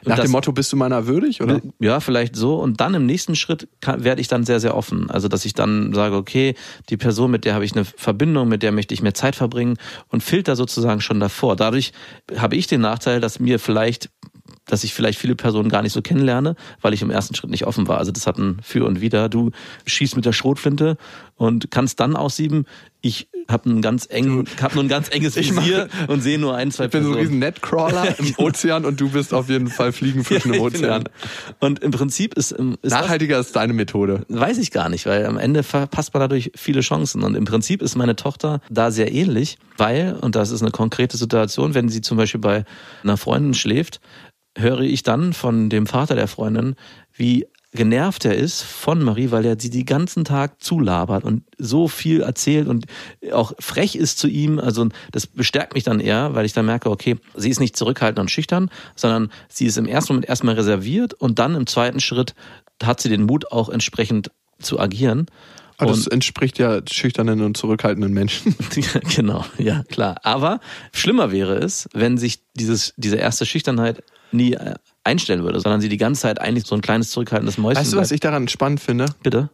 Nach das- dem Motto, bist du meiner würdig, oder? Ja, vielleicht so. Und dann im nächsten Schritt kann, werde ich dann sehr, sehr offen. Also, dass ich dann sage, okay, die Person, mit der habe ich eine Verbindung, mit der möchte ich mehr Zeit verbringen und filter sozusagen schon davor. Dadurch habe ich den Nachteil, dass mir vielleicht dass ich vielleicht viele Personen gar nicht so kennenlerne, weil ich im ersten Schritt nicht offen war. Also das hat ein Für und Wider. Du schießt mit der Schrotflinte und kannst dann aussieben. Ich habe ein ganz eng, hab nur ein ganz enges [laughs] Visier und sehe nur ein, zwei Ich bin so ein Personen. riesen Netcrawler [laughs] im Ozean und du bist auf jeden Fall Fliegenfischen [laughs] im Ja, Ozean. Und im Prinzip ist, ähm, ist das, Nachhaltiger ist deine Methode. Weiß ich gar nicht, weil am Ende verpasst man dadurch viele Chancen. Und im Prinzip ist meine Tochter da sehr ähnlich, weil, und das ist eine konkrete Situation, wenn sie zum Beispiel bei einer Freundin schläft, höre ich dann von dem Vater der Freundin, wie genervt er ist von Marie, weil er sie den ganzen Tag zulabert und so viel erzählt und auch frech ist zu ihm. Also das bestärkt mich dann eher, weil ich dann merke, okay, sie ist nicht zurückhaltend und schüchtern, sondern sie ist im ersten Moment erstmal reserviert und dann im zweiten Schritt hat sie den Mut auch entsprechend zu agieren. Aber das Und- entspricht ja schüchternen und zurückhaltenden Menschen. [laughs] Genau, ja, klar. Aber schlimmer wäre es, wenn sich dieses, diese erste Schüchternheit nie äh, einstellen würde, sondern sie die ganze Zeit eigentlich so ein kleines zurückhaltendes Mäuschen Weißt du, was bleibt. ich daran spannend finde? Bitte?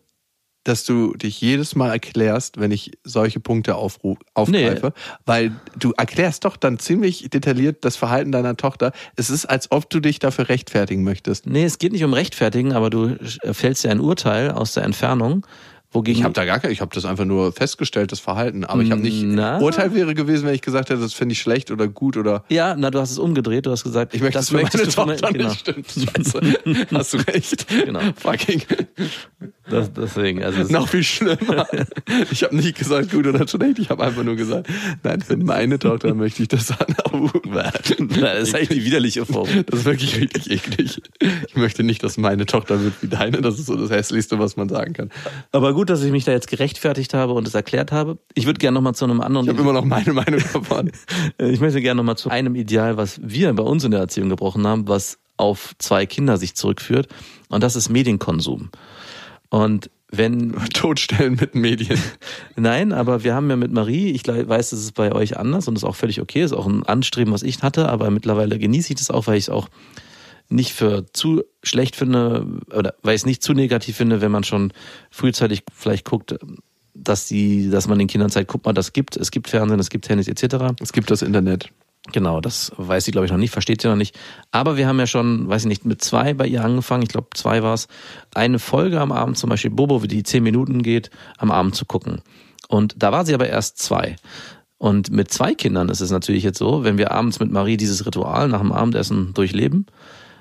Dass du dich jedes Mal erklärst, wenn ich solche Punkte aufgreife. Weil du erklärst doch dann ziemlich detailliert das Verhalten deiner Tochter. Es ist, als ob du dich dafür rechtfertigen möchtest. Nee, es geht nicht um Rechtfertigen, aber du äh, fällst ja ein Urteil aus der Entfernung, wogegen Ich habe da gar ich habe das einfach nur festgestellt, das Verhalten. Aber ich habe nicht. Na? Urteil wäre gewesen, wenn ich gesagt hätte, das finde ich schlecht oder gut oder. Ja, na, du hast es umgedreht, du hast gesagt, Ich möchte das für meine du Tochter genau. nicht stimmt. Scheiße. Hast du recht. Genau. Fucking. Das, deswegen, also Noch viel schlimmer. Ich habe nicht gesagt gut oder schlecht, ich habe einfach nur gesagt, nein, für meine Tochter möchte ich das an. das ist eigentlich die widerliche Form. Das ist wirklich richtig eklig. Ich möchte nicht, dass meine Tochter wird wie deine. Das ist so das Hässlichste, was man sagen kann. Aber gut, dass ich mich da jetzt gerechtfertigt habe und es erklärt habe. Ich würde gerne nochmal zu einem anderen Ich habe immer noch meine Meinung [laughs] davon. Ich möchte gerne nochmal zu einem Ideal, was wir bei uns in der Erziehung gebrochen haben, was auf zwei Kinder sich zurückführt. Und das ist Medienkonsum. Und wenn, [laughs] Totstellen mit Medien. [laughs] nein, aber wir haben ja mit Marie, ich weiß, das ist bei euch anders und ist auch völlig okay, ist auch ein Anstreben, was ich hatte, aber mittlerweile genieße ich das auch, weil ich es auch nicht für zu schlecht finde oder weil ich es nicht zu negativ finde, wenn man schon frühzeitig vielleicht guckt, dass die, dass man den Kindern zeigt, guck mal, das gibt, es gibt Fernsehen, es gibt Tennis etc. Es gibt das Internet. Genau, das weiß sie, glaube ich, noch nicht, versteht sie noch nicht. Aber wir haben ja schon, weiß ich nicht, mit zwei bei ihr angefangen, ich glaube, zwei war es, eine Folge am Abend, zum Beispiel Bobo, wie die zehn Minuten geht, am Abend zu gucken. Und da war sie aber erst zwei. Und mit zwei Kindern ist es natürlich jetzt so, wenn wir abends mit Marie dieses Ritual nach dem Abendessen durchleben,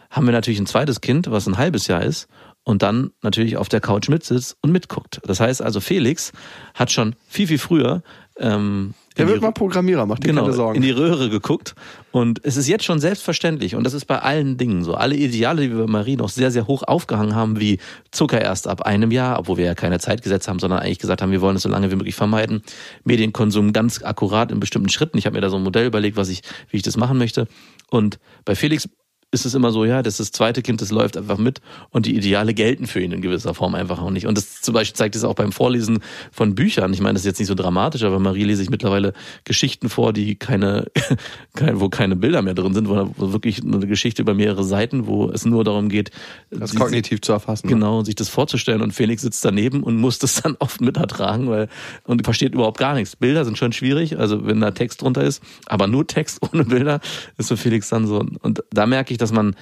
haben wir natürlich ein zweites Kind, was ein halbes Jahr ist und dann natürlich auf der Couch mitsitzt und mitguckt. Das heißt also, Felix hat schon viel, viel früher ähm, Der wird mal Programmierer, macht dir genau, keine Sorgen. in die Röhre geguckt. Und es ist jetzt schon selbstverständlich. Und das ist bei allen Dingen so. Alle Ideale, die wir bei Marie noch sehr, sehr hoch aufgehangen haben, wie Zucker erst ab einem Jahr, obwohl wir ja keine Zeit gesetzt haben, sondern eigentlich gesagt haben, wir wollen es so lange wie möglich vermeiden. Medienkonsum ganz akkurat in bestimmten Schritten. Ich habe mir da so ein Modell überlegt, was ich, wie ich das machen möchte. Und bei Felix ist es immer so, ja, das ist das zweite Kind, das läuft einfach mit und die Ideale gelten für ihn in gewisser Form einfach auch nicht. Und das zum Beispiel zeigt es auch beim Vorlesen von Büchern. Ich meine, das ist jetzt nicht so dramatisch, aber Marie lese ich mittlerweile Geschichten vor, die keine, [laughs] kein, wo keine Bilder mehr drin sind, wo wirklich nur eine Geschichte über mehrere Seiten, wo es nur darum geht, das sie- kognitiv zu erfassen. Genau, sich das vorzustellen und Felix sitzt daneben und muss das dann [laughs] oft mit ertragen, weil und versteht überhaupt gar nichts. Bilder sind schon schwierig, also wenn da Text drunter ist, aber nur Text [laughs] ohne Bilder ist für Felix dann so und da merke ich, dass man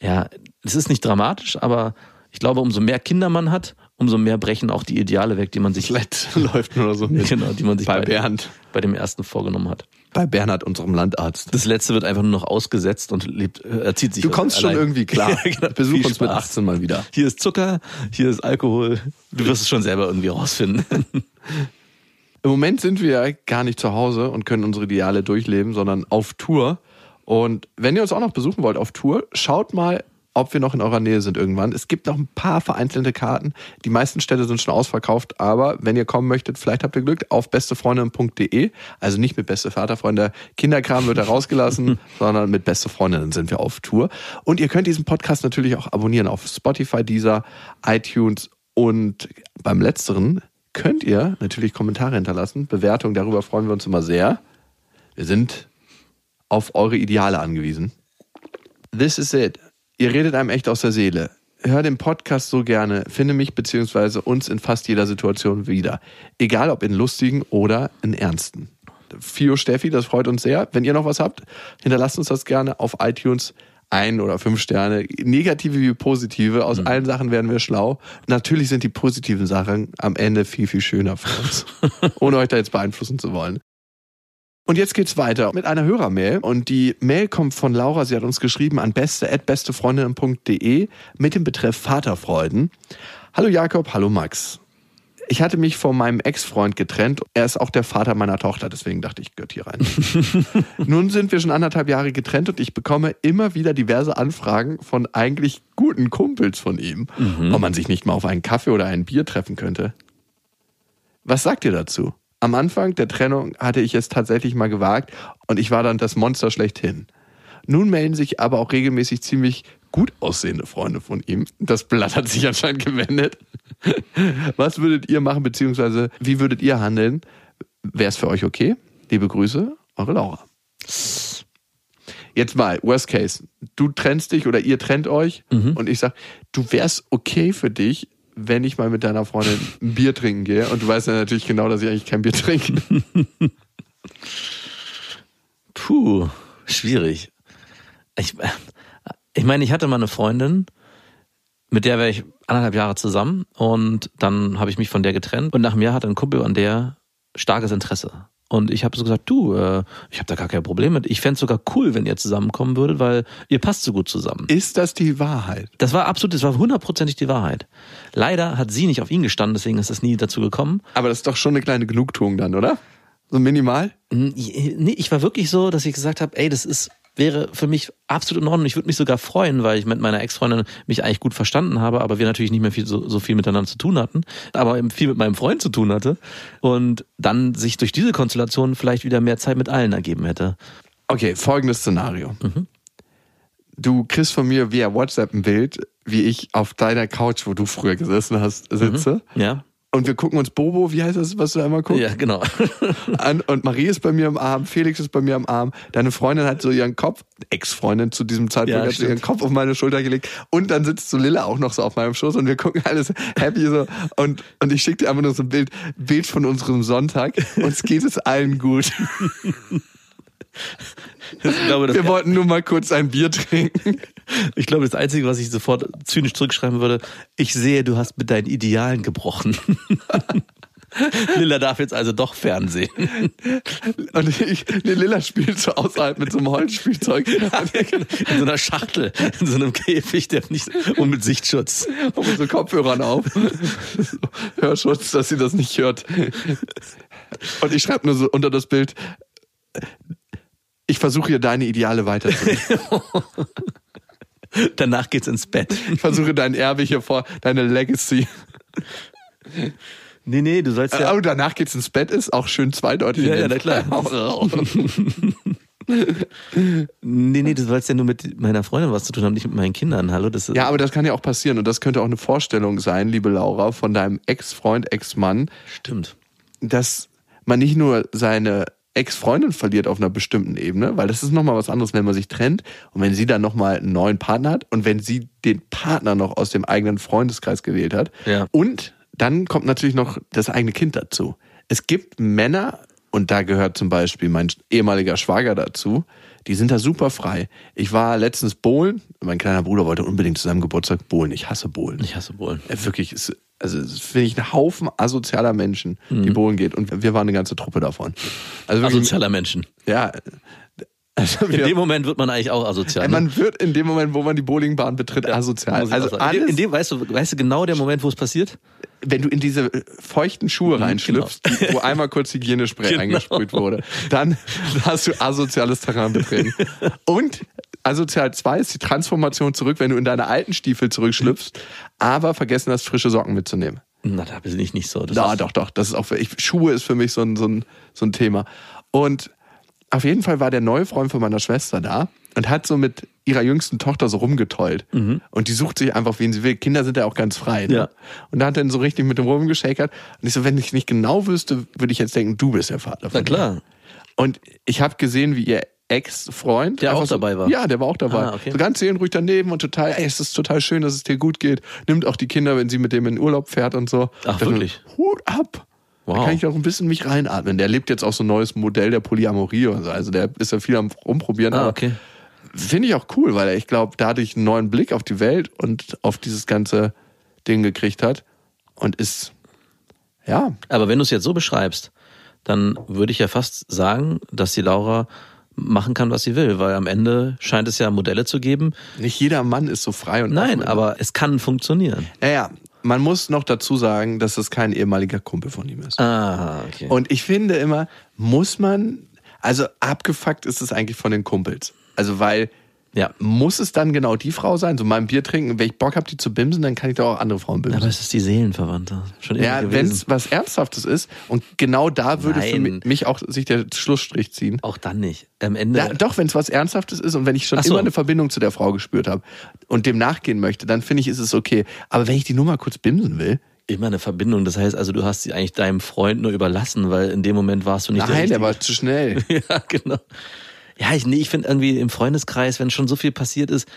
ja, es ist nicht dramatisch, aber ich glaube, umso mehr Kinder man hat, umso mehr brechen auch die Ideale weg, die man sich Sled [laughs] läuft nur so genau, die man sich Bei bei, Bernd. bei dem ersten vorgenommen hat. Bei Bernhard, unserem Landarzt. Das letzte wird einfach nur noch ausgesetzt und lebt, äh, erzieht sich Du kommst schon allein. irgendwie klar. [laughs] Ja, genau. Besuch uns mit Spaß. 18 mal wieder. Hier ist Zucker, hier ist Alkohol. Du wirst es schon selber irgendwie rausfinden. [laughs] Im Moment sind wir gar nicht zu Hause und können unsere Ideale durchleben, sondern auf Tour. Und wenn ihr uns auch noch besuchen wollt auf Tour, schaut mal, ob wir noch in eurer Nähe sind irgendwann. Es gibt noch ein paar vereinzelte Karten. Die meisten Städte sind schon ausverkauft, aber wenn ihr kommen möchtet, vielleicht habt ihr Glück auf bestefreundin.de. Also nicht mit beste Vaterfreunde. Kinderkram wird da [laughs] rausgelassen, sondern mit beste Freundinnen sind wir auf Tour. Und ihr könnt diesen Podcast natürlich auch abonnieren auf Spotify, Deezer, iTunes und beim letzteren könnt ihr natürlich Kommentare hinterlassen, Bewertungen, darüber freuen wir uns immer sehr. Wir sind auf eure Ideale angewiesen. This is it. Ihr redet einem echt aus der Seele. Hör den Podcast so gerne, finde mich bzw. uns in fast jeder Situation wieder. Egal ob in lustigen oder in ernsten. Fio Steffi, das freut uns sehr. Wenn ihr noch was habt, hinterlasst uns das gerne auf iTunes ein oder fünf Sterne. Negative wie positive. Aus allen Sachen werden wir schlau. Natürlich sind die positiven Sachen am Ende viel, viel schöner für uns. [laughs] ohne euch da jetzt beeinflussen zu wollen. Und jetzt geht's weiter mit einer Hörermail. Und die Mail kommt von Laura. Sie hat uns geschrieben an beste.bestefreundinnen.de mit dem Betreff Vaterfreuden. Hallo Jakob, hallo Max. Ich hatte mich von meinem Ex-Freund getrennt. Er ist auch der Vater meiner Tochter, deswegen dachte ich, gehört hier rein. [laughs] Nun sind wir schon anderthalb Jahre getrennt und ich bekomme immer wieder diverse Anfragen von eigentlich guten Kumpels von ihm, ob man sich nicht mal auf einen Kaffee oder ein Bier treffen könnte. Was sagt ihr dazu? Am Anfang der Trennung hatte ich es tatsächlich mal gewagt und ich war dann das Monster schlechthin. Nun melden sich aber auch regelmäßig ziemlich gut aussehende Freunde von ihm. Das Blatt hat sich [laughs] anscheinend gewendet. Was würdet ihr machen, beziehungsweise wie würdet ihr handeln? Wäre es für euch okay? Liebe Grüße, eure Laura. Jetzt mal, worst case. Du trennst dich oder ihr trennt euch und ich sag, du wärst okay für dich, wenn ich mal mit deiner Freundin ein Bier trinken gehe. Und du weißt ja natürlich genau, dass ich eigentlich kein Bier trinke. [laughs] Puh, schwierig. Ich, ich meine, ich hatte mal eine Freundin, mit der wäre ich anderthalb Jahre zusammen und dann habe ich mich von der getrennt und nach Jahr hatte ein Kumpel an der starkes Interesse. Und ich habe so gesagt, du, äh, ich habe da gar kein Problem mit. Ich fänd's sogar cool, wenn ihr zusammenkommen würdet, weil ihr passt so gut zusammen. Ist das die Wahrheit? Das war absolut, das war hundertprozentig die Wahrheit. Leider hat sie nicht auf ihn gestanden, deswegen ist es nie dazu gekommen. Aber das ist doch schon eine kleine Genugtuung dann, oder? So minimal? Nee, ich war wirklich so, dass ich gesagt habe, ey, das ist wäre für mich absolut in Ordnung. Ich würde mich sogar freuen, weil ich mit meiner Ex-Freundin mich eigentlich gut verstanden habe, aber wir natürlich nicht mehr viel, so, so viel miteinander zu tun hatten, aber eben viel mit meinem Freund zu tun hatte und dann sich durch diese Konstellation vielleicht wieder mehr Zeit mit allen ergeben hätte. Okay, folgendes Szenario. Du kriegst von mir via WhatsApp ein Bild, wie ich auf deiner Couch, wo du früher gesessen hast, sitze. Ja? Und wir gucken uns Bobo, wie heißt das, was du einmal guckst? Ja, genau. [laughs] an und Marie ist bei mir am Arm, Felix ist bei mir am Arm, deine Freundin hat so ihren Kopf, Ex-Freundin zu diesem Zeitpunkt, Ja, hat so ihren Kopf auf meine Schulter gelegt und dann sitzt so Lilla auch noch so auf meinem Schoß und wir gucken alles happy so und, und ich schicke dir einfach nur so ein Bild, Bild von unserem Sonntag uns geht es allen gut. [laughs] [laughs] Glaube, Wir wollten nur mal kurz ein Bier trinken. ich glaube, das Einzige, was ich sofort zynisch zurückschreiben würde, ich sehe, du hast mit deinen Idealen gebrochen. [laughs] Lilla darf jetzt also doch Fernsehen. Und ich, nee, Lilla spielt so außerhalb mit so einem Holzspielzeug [laughs] In so einer Schachtel, in so einem Käfig, der nicht, und mit Sichtschutz. und mit so Kopfhörern auf. Hörschutz, dass sie das nicht hört. Und ich schreibe nur so unter das Bild, ich versuche hier deine Ideale weiterzubringen. [laughs] Danach geht's ins Bett. Ich versuche dein Erbe hier vor, deine Legacy. Nee, nee, du sollst ja. Oh, danach geht's ins Bett, ist auch schön zweideutig. Ja, ja, na klar. [laughs] Nee, nee, du sollst ja nur mit meiner Freundin was zu tun haben, nicht mit meinen Kindern. Hallo, das ist. Ja, aber das kann ja auch passieren und das könnte auch eine Vorstellung sein, liebe Laura, von deinem Ex-Freund, Ex-Mann, stimmt. dass man nicht nur seine Ex-Freundin verliert auf einer bestimmten Ebene, weil das ist nochmal was anderes, wenn man sich trennt und wenn sie dann nochmal einen neuen Partner hat und wenn sie den Partner noch aus dem eigenen Freundeskreis gewählt hat. Ja. Und dann kommt natürlich noch das eigene Kind dazu. Es gibt Männer, und da gehört zum Beispiel mein ehemaliger Schwager dazu, die sind da super frei. Ich war letztens bowlen, mein kleiner Bruder wollte unbedingt zu seinem Geburtstag bowlen. Ich hasse bowlen. Ich hasse Bullen. Äh, Wirklich, es, also finde ich ein Haufen asozialer Menschen, Mhm. die bowlen geht. Und wir waren eine ganze Truppe davon. Also wirklich, Asozialer Menschen. ja, Also [laughs] In wir, dem Moment wird man eigentlich auch asozial. ne? man wird in dem Moment, wo man die Bowlingbahn betritt, asozial. Ich auch Also alles, in dem, weißt du, weißt du genau der Moment, wo es passiert? wenn du in diese feuchten Schuhe reinschlüpfst, die- wo einmal kurz Hygienespray [laughs] Genau. eingesprüht wurde, dann hast du asoziales Terrain betreten. [laughs] Und asozial 2 ist die Transformation zurück, wenn du in deine alten Stiefel zurückschlüpfst, aber vergessen hast, frische Socken mitzunehmen. Na, da bin ich nicht so. Das ist- doch, doch. Das ist auch für, ich, Schuhe ist für mich so ein, so, ein, so ein Thema. Und auf jeden Fall war der neue Freund von meiner Schwester da und hat so mit ihrer jüngsten Tochter so rumgetollt. Und die sucht sich einfach, wen sie will. Kinder sind ja auch ganz frei. Ne? Ja. Und da hat dann so richtig mit dem rumgeschäkert. Und ich so, wenn ich nicht genau wüsste, würde ich jetzt denken, du bist der Vater von Na klar. ihr. Und ich habe gesehen, wie ihr Ex-Freund Der auch so, dabei war? Ja, der war auch dabei. Ah, okay. So ganz seelenruhig daneben und total, ey, es ist total schön, dass es dir gut geht. Nimmt auch die Kinder, wenn sie mit dem in Urlaub fährt und so. Ach, Dann, wirklich? Hut ab. Da Wow. kann ich auch ein bisschen mich reinatmen. Der lebt jetzt auch so ein neues Modell der Polyamorie und so. Also der ist ja viel am rumprobieren. Ah, okay. Finde ich auch cool, weil er, ich glaube, dadurch einen neuen Blick auf die Welt und auf dieses ganze Ding gekriegt hat. Und ist, ja, Aber wenn du es jetzt so beschreibst, dann würde ich ja fast sagen, dass die Laura machen kann, was sie will, weil am Ende scheint es ja Modelle zu geben. nicht jeder Mann ist so frei und Nein, aber es kann funktionieren. Ja, ja. Man muss noch dazu sagen, dass es kein ehemaliger Kumpel von ihm ist. Ah, okay. Und ich finde immer, muss man, also abgefuckt ist es eigentlich von den Kumpels. Also weil, ja. muss es dann genau die Frau sein? So mal ein Bier trinken, wenn ich Bock habe, die zu bimsen, dann kann ich doch auch andere Frauen bimsen. Aber es ist die Seelenverwandte. Schon immer ja, wenn es was Ernsthaftes ist und genau da würde für Nein. mich, mich auch sich der Schlussstrich ziehen. Auch dann nicht. Am Ende. Ja, doch, wenn es was Ernsthaftes ist und wenn ich schon so. immer eine Verbindung zu der Frau gespürt habe und dem nachgehen möchte, dann finde ich, ist es okay. Aber wenn ich die nur mal kurz bimsen will, immer eine Verbindung. Das heißt also, du hast sie eigentlich deinem Freund nur überlassen, weil in dem Moment warst du nicht nein, der der war zu schnell. [laughs] Ja, genau. Ja, ich, nee, ich finde irgendwie im Freundeskreis, wenn schon so viel passiert ist,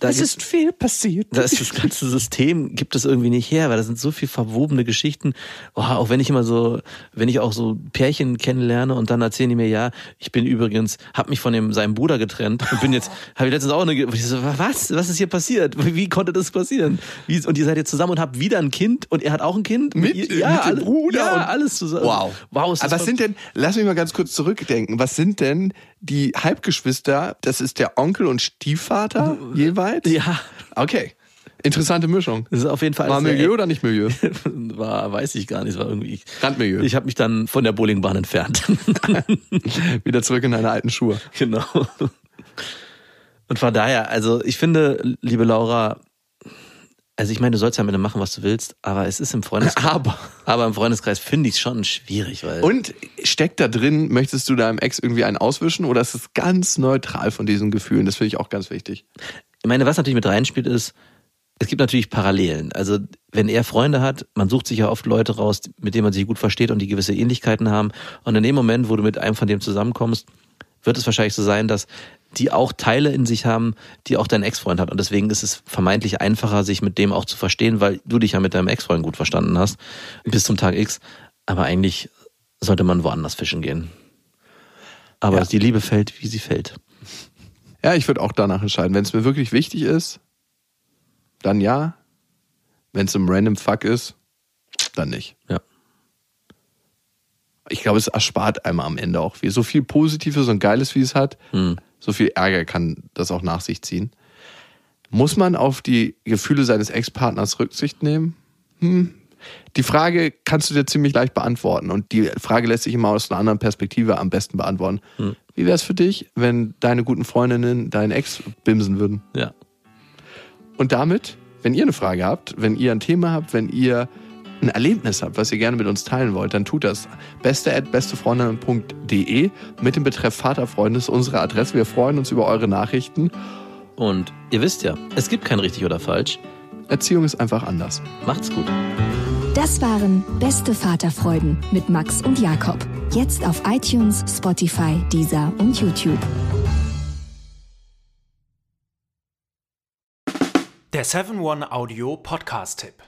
da gibt's- viel passiert. da ist das ganze System, gibt es irgendwie nicht her, weil da sind so viel verwobene Geschichten. Oh, auch wenn ich immer so, wenn ich auch so Pärchen kennenlerne und dann erzählen die mir, ja, ich bin übrigens, hab mich von dem, seinem Bruder getrennt und bin jetzt, habe ich letztens auch eine, so, was, was ist hier passiert? Wie konnte das passieren? Wie, und ihr seid jetzt zusammen und habt wieder ein Kind und er hat auch ein Kind? Mit, ihr, mit dem alle- Bruder ja, und alles zusammen. Wow. Wow, ist das Aber was sind denn, lass mich mal ganz kurz zurückdenken, was sind denn die Halbgeschwister, das ist der Onkel und Stiefvater jeweils? Ja, Okay. Interessante Mischung. das ist auf jeden Fall War Milieu oder nicht Milieu? [laughs] war, weiß ich gar nicht, es war irgendwie. Randmilieu. Ich habe mich dann von der Bowlingbahn entfernt. [laughs] Wieder zurück in deine alten Schuhe. genau. Und von daher, also ich finde, liebe Laura, also ich meine, du sollst ja mit dem machen, was du willst, aber es ist im Freundeskreis. [laughs] Aber. Aber im Freundeskreis finde ich es schon schwierig, weil. Und steckt da drin, möchtest du deinem Ex irgendwie einen auswischen oder ist es ganz neutral von diesen Gefühlen? Das finde ich auch ganz wichtig. Ich meine, was natürlich mit reinspielt, ist, es gibt natürlich Parallelen. Also, wenn er Freunde hat, man sucht sich ja oft Leute raus, mit denen man sich gut versteht und die gewisse Ähnlichkeiten haben. Und in dem Moment, wo du mit einem von dem zusammenkommst, wird es wahrscheinlich so sein, dass die auch Teile in sich haben, die auch dein Ex-Freund hat. Und deswegen ist es vermeintlich einfacher, sich mit dem auch zu verstehen, weil du dich ja mit deinem Ex-Freund gut verstanden hast, bis zum Tag X. Aber eigentlich sollte man woanders fischen gehen. Aber Ja. die Liebe fällt, wie sie fällt. Ja, ich würde auch danach entscheiden. Wenn es mir wirklich wichtig ist, dann ja. Wenn es ein random Fuck ist, dann nicht. Ja. Ich glaube, es erspart einem am Ende auch viel. So viel Positives und Geiles, wie es hat, Hm. So viel Ärger kann das auch nach sich ziehen. Muss man auf die Gefühle seines Ex-Partners Rücksicht nehmen? Hm. Die Frage kannst du dir ziemlich leicht beantworten und die Frage lässt sich immer aus einer anderen Perspektive am besten beantworten. Wie wäre es für dich, wenn deine guten Freundinnen deinen Ex bimsen würden? Ja. Und damit, wenn ihr eine Frage habt, wenn ihr ein Thema habt, wenn ihr ein Erlebnis habt, was ihr gerne mit uns teilen wollt, dann tut das. Beste at bestefreundinnen.de mit dem Betreff Vaterfreunde ist unsere Adresse. Wir freuen uns über eure Nachrichten. Und ihr wisst ja, es gibt kein richtig oder falsch. Erziehung ist einfach anders. Macht's gut. Das waren Beste Vaterfreuden mit Max und Jakob. Jetzt auf iTunes, Spotify, Deezer und YouTube. Der 7-One-Audio-Podcast-Tipp.